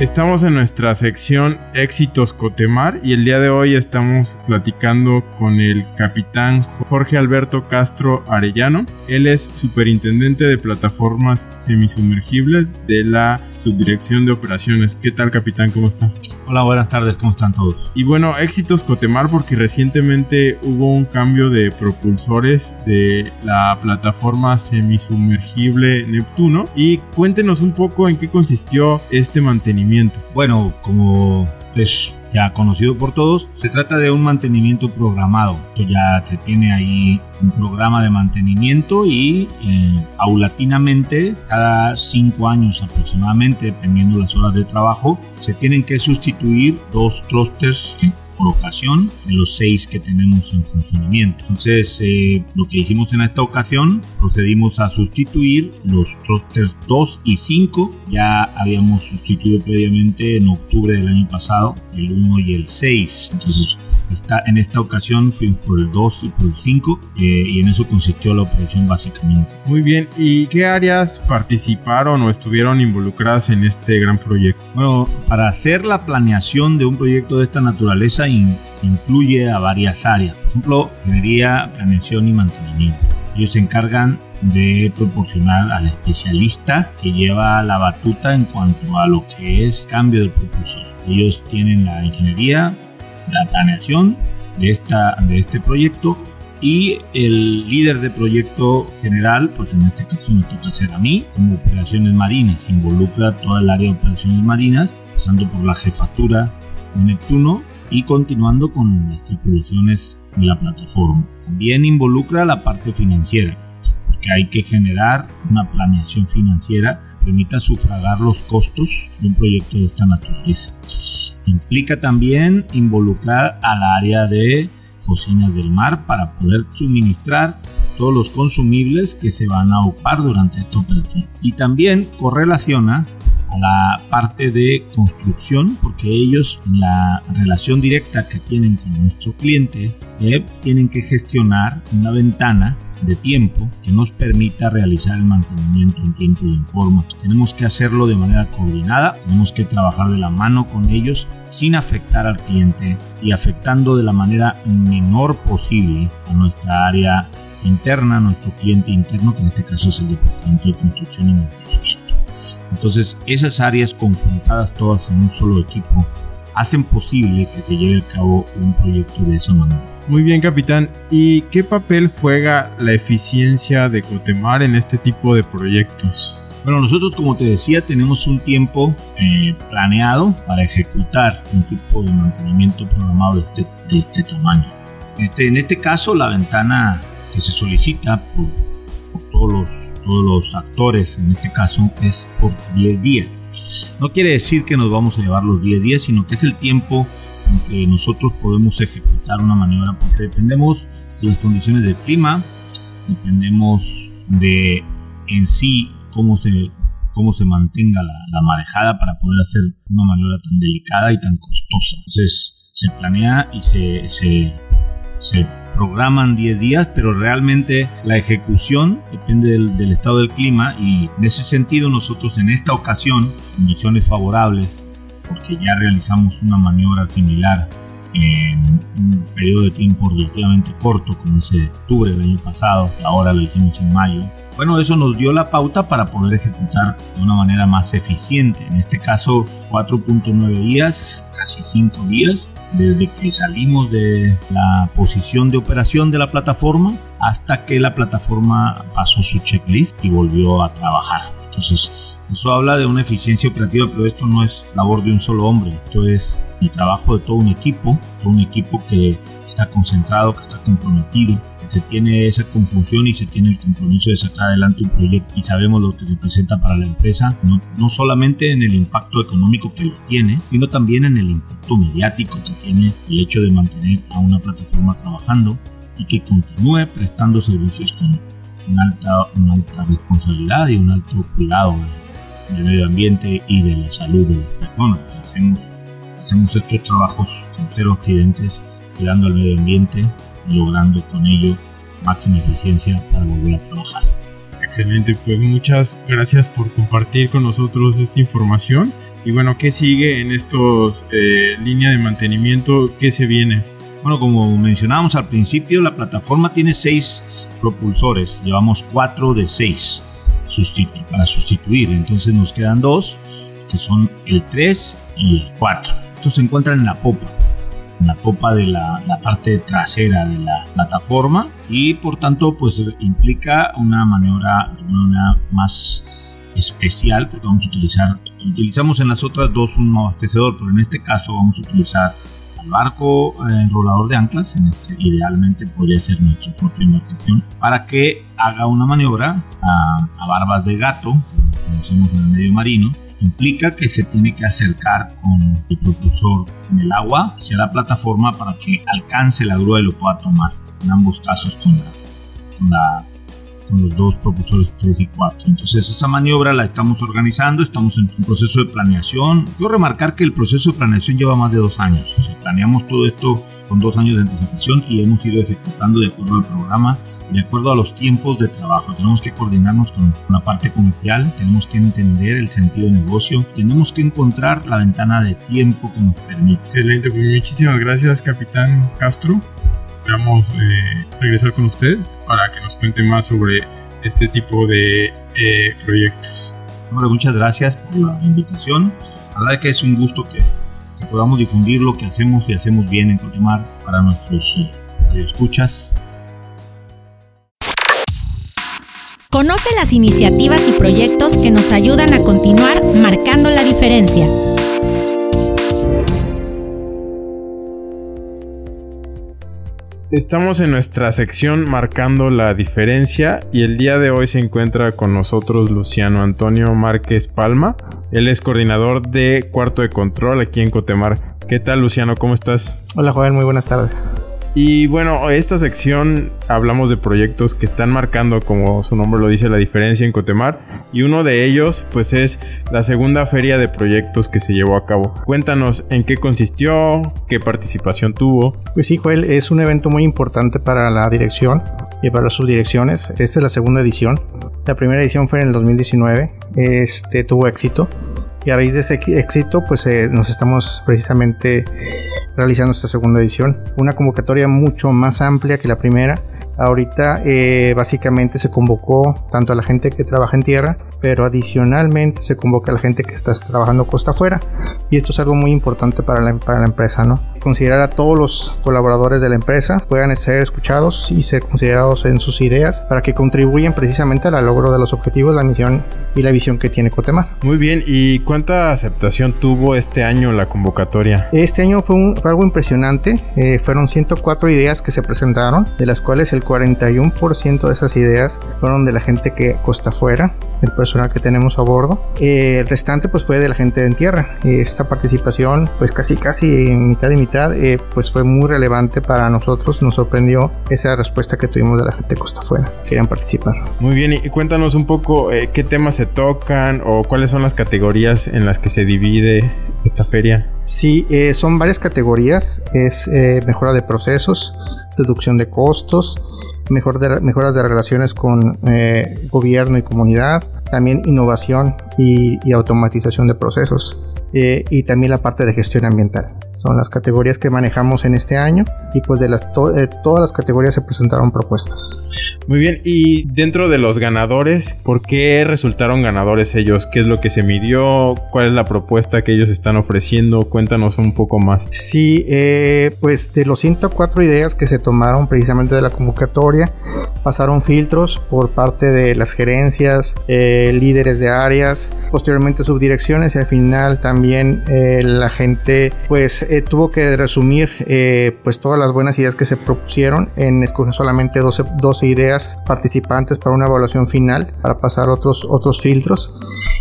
Estamos en nuestra sección Éxitos Cotemar y el día de hoy estamos platicando con el capitán Jorge Alberto Castro Arellano. Él es superintendente de plataformas semisumergibles de la Subdirección de Operaciones. ¿Qué tal, capitán? ¿Cómo está? Hola, buenas tardes, ¿cómo están todos? Y bueno, éxitos Cotemar porque recientemente hubo un cambio de propulsores de la plataforma semisumergible Neptuno y cuéntenos un poco en qué consistió este mantenimiento bueno, como es ya conocido por todos, se trata de un mantenimiento programado. ya se tiene ahí un programa de mantenimiento y eh, paulatinamente, cada cinco años aproximadamente, dependiendo las horas de trabajo, se tienen que sustituir dos thrusters por ocasión de los seis que tenemos en funcionamiento. Entonces, eh, lo que hicimos en esta ocasión, procedimos a sustituir los thrusters 2 y 5. Ya habíamos sustituido previamente en octubre del año pasado el 1 y el 6. Entonces, en esta ocasión fuimos por el 2 y por el 5 eh, y en eso consistió la operación básicamente. Muy bien, ¿y qué áreas participaron o estuvieron involucradas en este gran proyecto? Bueno, para hacer la planeación de un proyecto de esta naturaleza incluye a varias áreas. Por ejemplo, ingeniería, planeación y mantenimiento. Ellos se encargan de proporcionar al especialista que lleva la batuta en cuanto a lo que es cambio de propulsor. Ellos tienen la ingeniería, la planeación de, esta, de este proyecto y el líder de proyecto general, pues en este caso me toca ser a mí, como operaciones marinas, involucra toda el área de operaciones marinas, pasando por la jefatura de Neptuno y continuando con las tripulaciones de la plataforma. También involucra la parte financiera, porque hay que generar una planeación financiera permita sufragar los costos de un proyecto de esta naturaleza. Implica también involucrar al área de cocinas del mar para poder suministrar todos los consumibles que se van a ocupar durante esta operación. Y también correlaciona a la parte de construcción porque ellos en la relación directa que tienen con nuestro cliente eh, tienen que gestionar una ventana de tiempo que nos permita realizar el mantenimiento en tiempo y en forma. Tenemos que hacerlo de manera coordinada, tenemos que trabajar de la mano con ellos sin afectar al cliente y afectando de la manera menor posible a nuestra área interna, nuestro cliente interno, que en este caso es el Departamento de Construcción y. Entonces, esas áreas conjuntadas todas en un solo equipo hacen posible que se lleve a cabo un proyecto de esa manera. Muy bien, capitán. ¿Y qué papel juega la eficiencia de Cotemar en este tipo de proyectos? Bueno, nosotros como te decía tenemos un tiempo eh, planeado para ejecutar un tipo de mantenimiento programado de este, de este tamaño. Este, en este caso la ventana que se solicita por, por todos, los, todos los actores, en este caso es por 10 días. No quiere decir que nos vamos a llevar los 10 días, sino que es el tiempo en que nosotros podemos ejecutar una maniobra porque dependemos de las condiciones del clima, dependemos de en sí cómo se, cómo se mantenga la, marejada para poder hacer una maniobra tan delicada y tan costosa. Entonces se planea y se, se, se programan 10 días, pero realmente la ejecución depende del, estado del clima y en ese sentido nosotros en esta ocasión, condiciones favorables, porque ya realizamos una maniobra similar en un periodo de tiempo relativamente corto, como ese octubre del año pasado, ahora lo hicimos en mayo. Bueno, eso nos dio la pauta para poder ejecutar de una manera más eficiente. En este caso, 4.9 días, casi 5 días, desde que salimos de la posición de operación de la plataforma hasta que la plataforma pasó su checklist y volvió a trabajar. Entonces, eso habla de una eficiencia operativa, pero esto no es labor de un solo hombre, esto es el trabajo de todo un equipo, todo un equipo que está concentrado, que está comprometido, que se tiene esa confusión y se tiene el compromiso de sacar adelante un proyecto y sabemos lo que representa para la empresa, no, no solamente en el impacto económico que lo tiene, sino también en el impacto mediático que tiene el hecho de mantener a una plataforma trabajando y que continúe prestando servicios con una alta, una alta responsabilidad y un alto cuidado del medio ambiente y de la salud de las personas. Hacemos, hacemos estos trabajos con cero accidentes cuidando al medio ambiente y logrando con ello máxima eficiencia para volver a trabajar. Excelente, pues muchas gracias por compartir con nosotros esta información. Y bueno, ¿qué sigue en estos eh, línea de mantenimiento? ¿Qué se viene? Bueno, como mencionábamos al principio, la plataforma tiene seis propulsores. Llevamos cuatro de seis para sustituir. Entonces nos quedan dos, que son el 3 y el 4. Estos se encuentran en la popa la popa de la, parte trasera de la plataforma y por tanto pues implica una maniobra una más especial porque vamos a utilizar utilizamos en las otras dos un abastecedor pero en este caso vamos a utilizar el barco eh, enrolador de anclas en este idealmente podría ser nuestra propia embarcación para que haga una maniobra a, a barbas de gato como conocemos en el medio marino implica que se tiene que acercar con el propulsor en el agua hacia la plataforma para que alcance la grúa y lo pueda tomar en ambos casos con, con, los dos propulsores 3 y 4. Entonces esa maniobra la estamos organizando, estamos en un proceso de planeación. Quiero remarcar que el proceso de planeación lleva más de dos años. planeamos todo esto con dos años de anticipación y hemos ido ejecutando de acuerdo al programa de acuerdo a los tiempos de trabajo. Tenemos que coordinarnos con la parte comercial, tenemos que entender el sentido de negocio, tenemos que encontrar la ventana de tiempo que nos permite. Excelente, pues muchísimas gracias, capitán Castro. Esperamos eh, regresar con usted para que nos cuente más sobre este tipo de eh, proyectos. Bueno, muchas gracias por la invitación. La verdad es que es un gusto que, que podamos difundir lo que hacemos y hacemos bien en Cotimar para nuestros eh, escuchas Conoce las iniciativas y proyectos que nos ayudan a continuar marcando la diferencia. Estamos en nuestra sección marcando la diferencia y el día de hoy se encuentra con nosotros Luciano Antonio Márquez Palma. Él es coordinador de Cuarto de Control aquí en Cotemar. ¿Qué tal Luciano? ¿Cómo estás? Hola Joel, muy buenas tardes. Y bueno, esta sección hablamos de proyectos que están marcando, como su nombre lo dice, la diferencia en Cotemar. Y uno de ellos, pues es la segunda feria de proyectos que se llevó a cabo. Cuéntanos en qué consistió, qué participación tuvo. Pues sí, Joel, es un evento muy importante para la dirección y para las subdirecciones. Esta es la segunda edición. La primera edición fue en el 2019. Este tuvo éxito y a raíz de ese éxito pues eh, nos estamos precisamente realizando esta segunda edición. Una convocatoria mucho más amplia que la primera Ahorita eh, básicamente se convocó tanto a la gente que trabaja en tierra, pero adicionalmente se convoca a la gente que está trabajando costa afuera. Y esto es algo muy importante para la, para la empresa, ¿no? Considerar a todos los colaboradores de la empresa puedan ser escuchados y ser considerados en sus ideas para que contribuyan precisamente al logro de los objetivos, la misión y la visión que tiene Cotemar. Muy bien, ¿y cuánta aceptación tuvo este año la convocatoria? Este año fue, algo impresionante, eh, fueron 104 ideas que se presentaron, de las cuales el 41% de esas ideas fueron de la gente que costa afuera, el personal que tenemos a bordo. Eh, el restante pues fue de la gente en tierra. Esta participación pues casi casi mitad y mitad eh, pues fue muy relevante para nosotros. Nos sorprendió esa respuesta que tuvimos de la gente de costa afuera. Querían participar. Muy bien y cuéntanos un poco eh, qué temas se tocan o cuáles son las categorías en las que se divide esta feria. Sí, son varias categorías. Es mejora de procesos, reducción de costos, mejor de, mejoras de relaciones con eh, gobierno y comunidad, también innovación y, automatización de procesos. Eh, y también la parte de gestión ambiental. Son las categorías que manejamos en este año y pues de las eh, todas las categorías se presentaron propuestas. Muy bien, y dentro de los ganadores, ¿por qué resultaron ganadores ellos? ¿Qué es lo que se midió? ¿Cuál es la propuesta que ellos están ofreciendo? Cuéntanos un poco más. Sí, eh, pues de los 104 ideas que se tomaron precisamente de la convocatoria, pasaron filtros por parte de las gerencias, eh, líderes de áreas, posteriormente subdirecciones y al final también la gente pues tuvo que resumir pues todas las buenas ideas que se propusieron en escoger solamente 12, 12 ideas participantes para una evaluación final para pasar otros, otros filtros.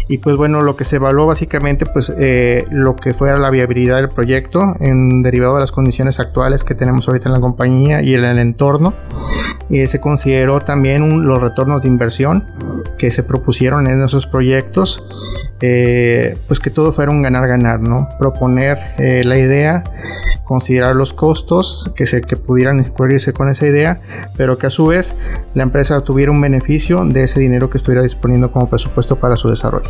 Y pues bueno lo que se evaluó básicamente pues eh, lo que fuera la viabilidad del proyecto en derivado de las condiciones actuales que tenemos ahorita en la compañía y en el entorno. Y se consideró también los retornos de inversión que se propusieron en esos proyectos eh, pues que todo fuera un ganar-ganar, ¿no? Proponer eh, la idea, considerar los costos que, se, que pudieran cubrirse con esa idea, pero que a su vez la empresa tuviera un beneficio de ese dinero que estuviera disponiendo como presupuesto para su desarrollo.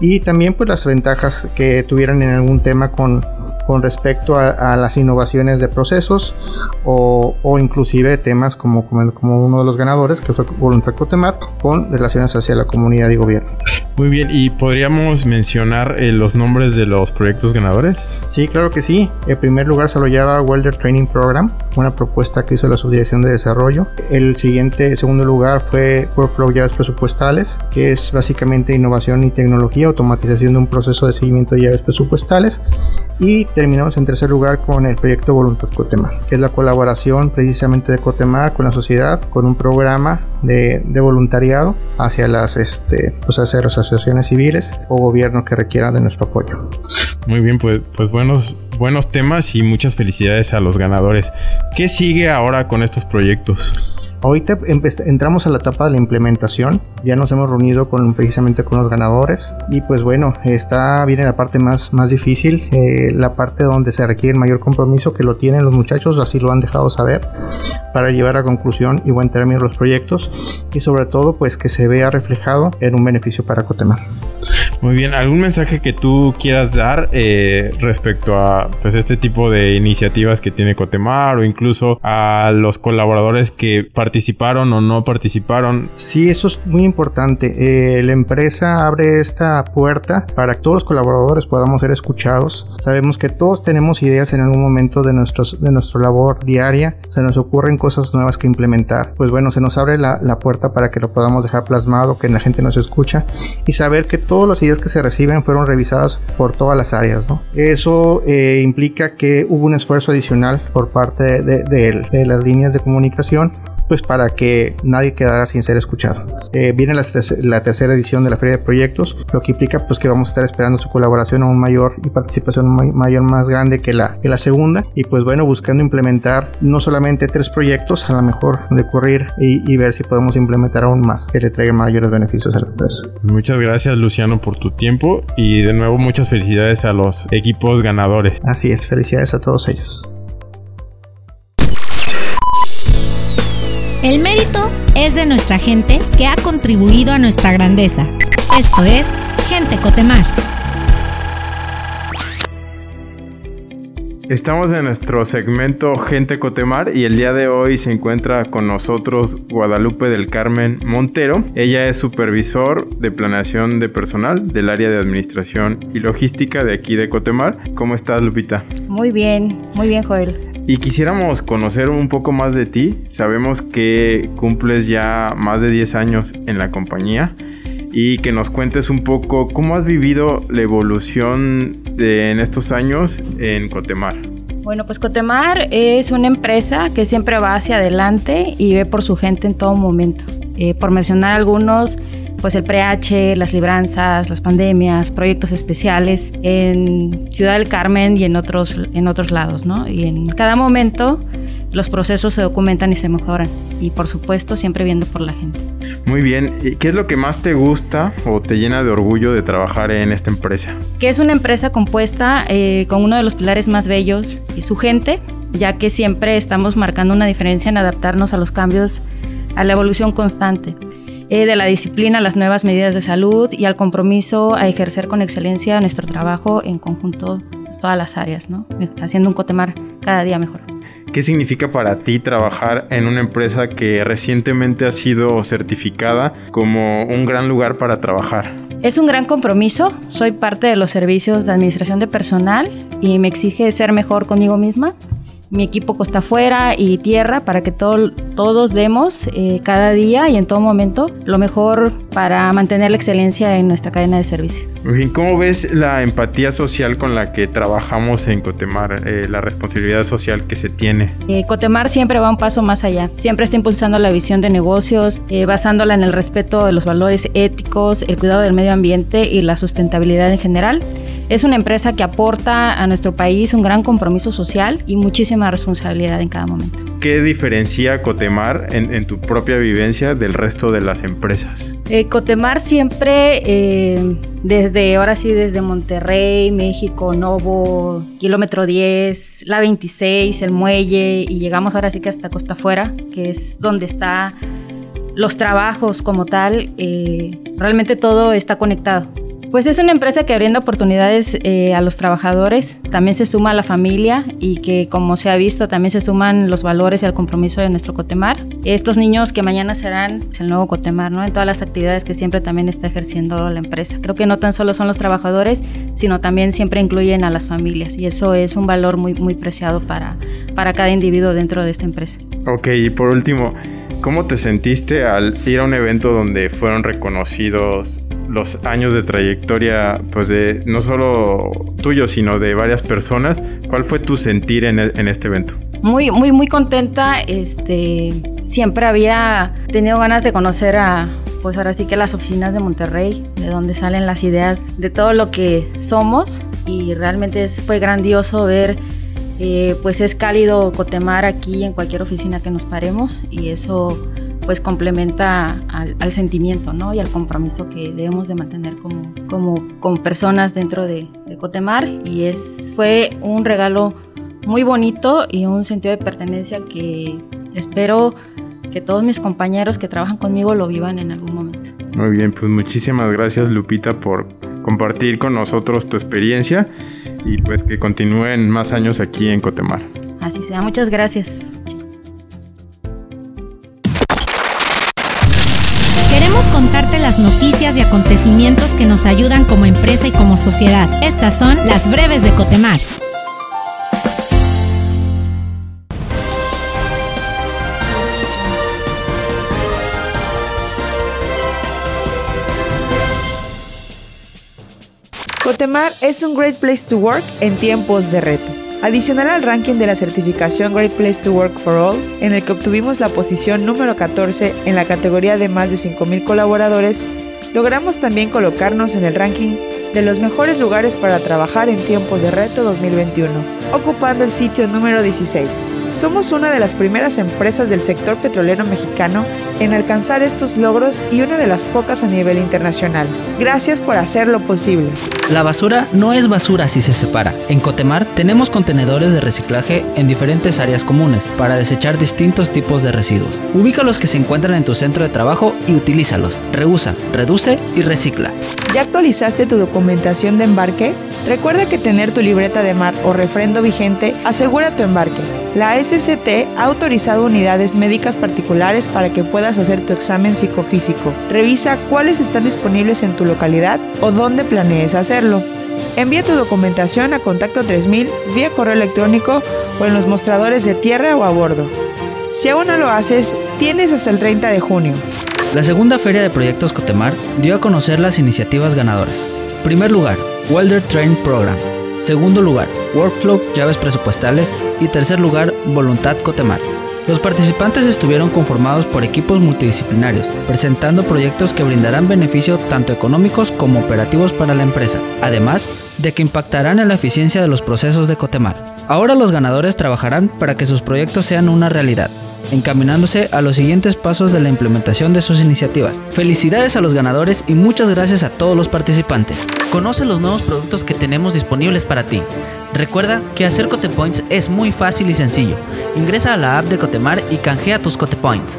Y también pues las ventajas que tuvieran en algún tema con, con respecto a, las innovaciones de procesos o, o inclusive temas como, como, uno de los ganadores que fue Voluntad Cotemar con relaciones hacia la comunidad y gobierno. Muy bien, ¿y podríamos mencionar eh, los nombres de los proyectos ganadores? Sí, claro que sí. En primer lugar se lo llama Welder Training Program, una propuesta que hizo la Subdirección de Desarrollo. El siguiente, el segundo lugar fue Workflow Llaves Presupuestales, que es básicamente innovación y tecnología, automatización de un proceso de seguimiento de llaves presupuestales. Y terminamos en tercer lugar con el proyecto Voluntad Cotemar, que es la colaboración precisamente de Cotemar con la sociedad, con un programa de, voluntariado hacia las, este, pues hacia las asociaciones civiles o gobiernos que requieran de nuestro apoyo. Muy bien, pues, pues buenos, buenos temas y muchas felicidades a los ganadores. ¿Qué sigue ahora con estos proyectos? Ahorita entramos a la etapa de la implementación. Ya nos hemos reunido con, precisamente con los ganadores. Y pues bueno, está viene la parte más, más difícil, eh, la parte donde se requiere mayor compromiso que lo tienen los muchachos, así lo han dejado saber, para llevar a conclusión y buen término los proyectos. Y sobre todo, pues que se vea reflejado en un beneficio para Cotemar. Muy bien, ¿algún mensaje que tú quieras dar eh, respecto a pues, este tipo de iniciativas que tiene Cotemar o incluso a los colaboradores que participaron o no participaron? Sí, eso es muy importante. Eh, la empresa abre esta puerta para que todos los colaboradores podamos ser escuchados. Sabemos que todos tenemos ideas en algún momento de, nuestros, de nuestra labor diaria. Se nos ocurren cosas nuevas que implementar. Pues bueno, se nos abre la, la puerta para que lo podamos dejar plasmado, que la gente nos escucha y saber que todas las ideas que se reciben fueron revisadas por todas las áreas. Eso eh, implica que hubo un esfuerzo adicional por parte de las líneas de comunicación pues para que nadie quedara sin ser escuchado. Eh, viene la, tercera edición de la Feria de Proyectos, lo que implica pues que vamos a estar esperando su colaboración aún mayor y participación mayor más grande que la, que la segunda y pues bueno buscando implementar no solamente tres proyectos, a lo mejor recurrir y, y ver si podemos implementar aún más que le traigan mayores beneficios a la empresa. Muchas gracias Luciano por tu tiempo y de nuevo muchas felicidades a los equipos ganadores. Así es, felicidades a todos ellos. El mérito es de nuestra gente que ha contribuido a nuestra grandeza. Esto es Gente Cotemar. Estamos en nuestro segmento Gente Cotemar y el día de hoy se encuentra con nosotros Guadalupe del Carmen Montero. Ella es supervisor de planeación de personal del área de administración y logística de aquí de Cotemar. ¿Cómo estás, Lupita? Muy bien, muy bien, Joel. Y quisiéramos conocer un poco más de ti. Sabemos que cumples ya más de 10 años en la compañía y que nos cuentes un poco cómo has vivido la evolución en estos años en Cotemar. Bueno, pues Cotemar es una empresa que siempre va hacia adelante y ve por su gente en todo momento. Eh, por mencionar algunos, pues el PRH, las libranzas, las pandemias, proyectos especiales en Ciudad del Carmen y en otros, en otros lados, ¿no? Y en cada momento los procesos se documentan y se mejoran. Y por supuesto, siempre viendo por la gente. Muy bien. ¿Qué es lo que más te gusta o te llena de orgullo de trabajar en esta empresa? Que es una empresa compuesta eh, con uno de los pilares más bellos y su gente, ya que siempre estamos marcando una diferencia en adaptarnos a los cambios, a la evolución constante. Eh, de la disciplina a las nuevas medidas de salud y al compromiso a ejercer con excelencia nuestro trabajo en conjunto pues, todas las áreas, ¿no? haciendo un Cotemar cada día mejor. ¿Qué significa para ti trabajar en una empresa que recientemente ha sido certificada como un gran lugar para trabajar? Es un gran compromiso. Soy parte de los servicios de administración de personal y me exige ser mejor conmigo misma mi equipo costa afuera y tierra para que todos demos eh, cada día y en todo momento lo mejor para mantener la excelencia en nuestra cadena de servicio. ¿Cómo ves la empatía social con la que trabajamos en Cotemar, eh, la responsabilidad social que se tiene? Eh, Cotemar siempre va un paso más allá, siempre está impulsando la visión de negocios, basándola en el respeto de los valores éticos, el cuidado del medio ambiente y la sustentabilidad en general. Es una empresa que aporta a nuestro país un gran compromiso social y muchísima responsabilidad en cada momento. ¿Qué diferencia Cotemar en, tu propia vivencia del resto de las empresas? Eh, Cotemar siempre, eh, desde ahora sí, desde Monterrey, México, Novo, kilómetro 10, la 26, el muelle, y llegamos ahora sí que hasta Costa Afuera, que es donde está los trabajos como tal, eh, realmente todo está conectado. Pues es una empresa que brinda oportunidades eh, a los trabajadores, también se suma a la familia y que como se ha visto también se suman los valores y el compromiso de nuestro Cotemar. Estos niños que mañana serán el nuevo Cotemar, ¿no? En todas las actividades que siempre también está ejerciendo la empresa. Creo que no tan solo son los trabajadores, sino también siempre incluyen a las familias y eso es un valor muy, muy preciado para, para cada individuo dentro de esta empresa. Ok, y por último, ¿cómo te sentiste al ir a un evento donde fueron reconocidos los años de trayectoria, pues de no solo tuyo, sino de varias personas. ¿Cuál fue tu sentir en, en este evento? Muy, muy, muy contenta. Este, siempre había tenido ganas de conocer a, pues ahora sí que las oficinas de Monterrey, de donde salen las ideas de todo lo que somos. Y realmente fue grandioso ver eh, pues es cálido cotemar aquí en cualquier oficina que nos paremos y eso pues complementa al, sentimiento ¿no? y al compromiso que debemos de mantener como, como, personas dentro de, Cotemar y es, fue un regalo muy bonito y un sentido de pertenencia que espero que todos mis compañeros que trabajan conmigo lo vivan en algún momento. Muy bien, pues muchísimas gracias Lupita por compartir con nosotros tu experiencia y pues que continúen más años aquí en Cotemar. Así sea, muchas gracias. Las noticias y acontecimientos que nos ayudan como empresa y como sociedad. Estas son las breves de Cotemar. Cotemar es un Great Place to Work en tiempos de reto. Adicional al ranking de la certificación Great Place to Work for All, en el que obtuvimos la posición número 14 en la categoría de más de 5.000 colaboradores, logramos también colocarnos en el ranking de los mejores lugares para trabajar en tiempos de reto 2021, ocupando el sitio número 16. Somos una de las primeras empresas del sector petrolero mexicano en alcanzar estos logros y una de las pocas a nivel internacional. Gracias por hacerlo posible. La basura no es basura si se separa. En Cotemar tenemos contenedores de reciclaje en diferentes áreas comunes para desechar distintos tipos de residuos. Ubica los que se encuentran en tu centro de trabajo y utilízalos. Reusa, reduce y recicla. ¿Ya actualizaste tu documentación de embarque? Recuerda que tener tu libreta de mar o refrendo vigente asegura tu embarque. La SCT ha autorizado unidades médicas particulares para que puedas hacer tu examen psicofísico. Revisa cuáles están disponibles en tu localidad o dónde planees hacerlo. Envía tu documentación a Contacto 3000 vía correo electrónico o en los mostradores de tierra o a bordo. Si aún no lo haces, tienes hasta el 30 de junio. La segunda feria de proyectos Cotemar dio a conocer las iniciativas ganadoras. Primer lugar, Welder Train Program. Segundo lugar, Workflow, llaves presupuestales. Y tercer lugar, Voluntad Cotemar. Los participantes estuvieron conformados por equipos multidisciplinarios, presentando proyectos que brindarán beneficios tanto económicos como operativos para la empresa, además de que impactarán en la eficiencia de los procesos de Cotemar. Ahora los ganadores trabajarán para que sus proyectos sean una realidad, encaminándose a los siguientes pasos de la implementación de sus iniciativas. Felicidades a los ganadores y muchas gracias a todos los participantes. Conoce los nuevos productos que tenemos disponibles para ti. Recuerda que hacer Cotepoints es muy fácil y sencillo. Ingresa a la app de Cotemar y canjea tus Cotepoints.